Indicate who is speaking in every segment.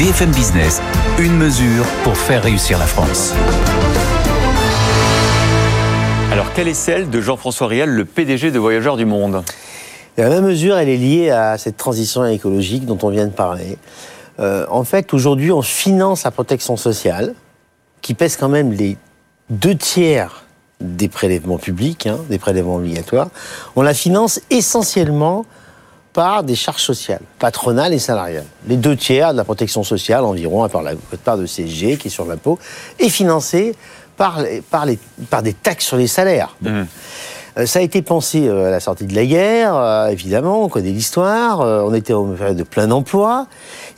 Speaker 1: BFM Business, une mesure pour faire réussir la France.
Speaker 2: Alors, quelle est celle de Jean-François Riel, le PDG de Voyageurs du Monde?
Speaker 3: La même mesure, elle est liée à cette transition écologique dont on vient de parler. Euh, en fait, aujourd'hui, on finance la protection sociale, qui pèse quand même les deux tiers des prélèvements publics, hein, des prélèvements obligatoires. On la finance essentiellement par des charges sociales, patronales et salariales. Les deux tiers de la protection sociale, environ, à part la part de CSG qui est sur l'impôt, est financée par, par, les, par des taxes sur les salaires. Mmh. Euh, ça a été pensé euh, à la sortie de la guerre, euh, évidemment, on connaît l'histoire, on était en période de plein emploi.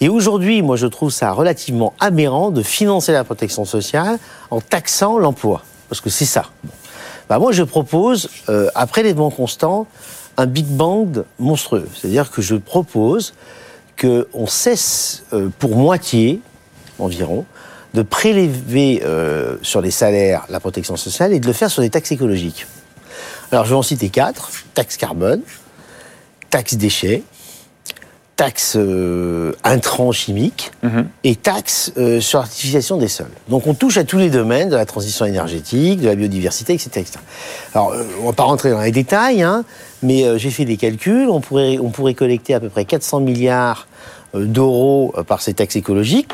Speaker 3: Et aujourd'hui, moi, je trouve ça relativement aberrant de financer la protection sociale en taxant l'emploi. Parce que c'est ça. Bah, moi, je propose, après l'événement constant, un Big Bang monstrueux. C'est-à-dire que je propose qu'on cesse pour moitié, environ, de prélever sur les salaires la protection sociale et de le faire sur des taxes écologiques. Alors, je vais en citer quatre. Taxe carbone, taxe déchets, taxe euh, intrants chimiques mhm. et taxe euh, sur l'artificialisation des sols. Donc on touche à tous les domaines de la transition énergétique, de la biodiversité, etc. Alors euh, on ne va pas rentrer dans les détails, hein, mais euh, j'ai fait des calculs. On pourrait, on pourrait collecter à peu près 400 milliards d'euros par ces taxes écologiques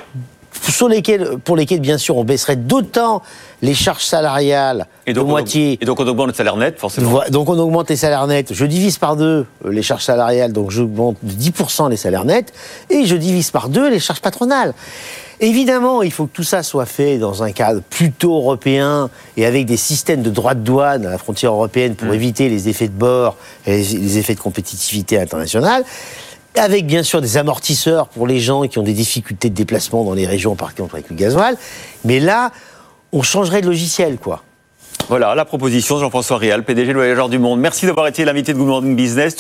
Speaker 3: sur lesquels, pour lesquels, bien sûr, on baisserait d'autant les charges salariales et de moitié.
Speaker 2: et donc on augmente le salaire net, forcément.
Speaker 3: Donc on augmente les salaires nets. Je divise par deux euh, les charges salariales, donc j'augmente de 10% les salaires nets, et je divise par deux les charges patronales. Évidemment, il faut que tout ça soit fait dans un cadre plutôt européen et avec des systèmes de droits de douane à la frontière européenne pour mmh. éviter les effets de bord et les effets de compétitivité internationale avec bien sûr des amortisseurs pour les gens qui ont des difficultés de déplacement dans les régions, par exemple avec le gasoil. Mais là, on changerait de logiciel, quoi.
Speaker 2: Voilà la proposition Jean-François Réal, PDG de Voyageurs du Monde. Merci d'avoir été l'invité de Good Morning Business.